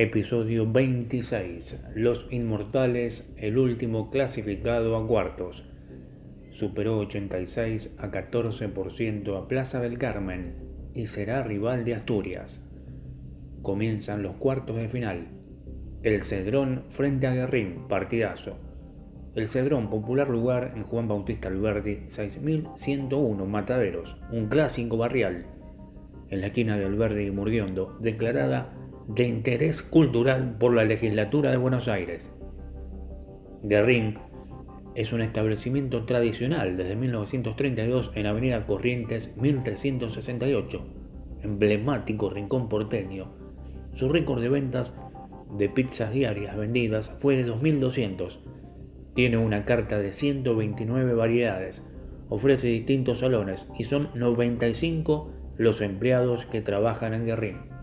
Episodio 26. Los Inmortales, el último clasificado a cuartos. Superó 86 a 14% a Plaza del Carmen y será rival de Asturias. Comienzan los cuartos de final. El Cedrón frente a Guerrín, partidazo. El Cedrón, popular lugar en Juan Bautista Alberdi, 6101 Mataderos, un clásico barrial. En la esquina de Alberdi y Murguiondo, declarada de interés cultural por la legislatura de Buenos Aires. Guerrín es un establecimiento tradicional desde 1932 en Avenida Corrientes 1368, emblemático rincón porteño. Su récord de ventas de pizzas diarias vendidas fue de 2.200. Tiene una carta de 129 variedades, ofrece distintos salones y son 95 los empleados que trabajan en Guerrín.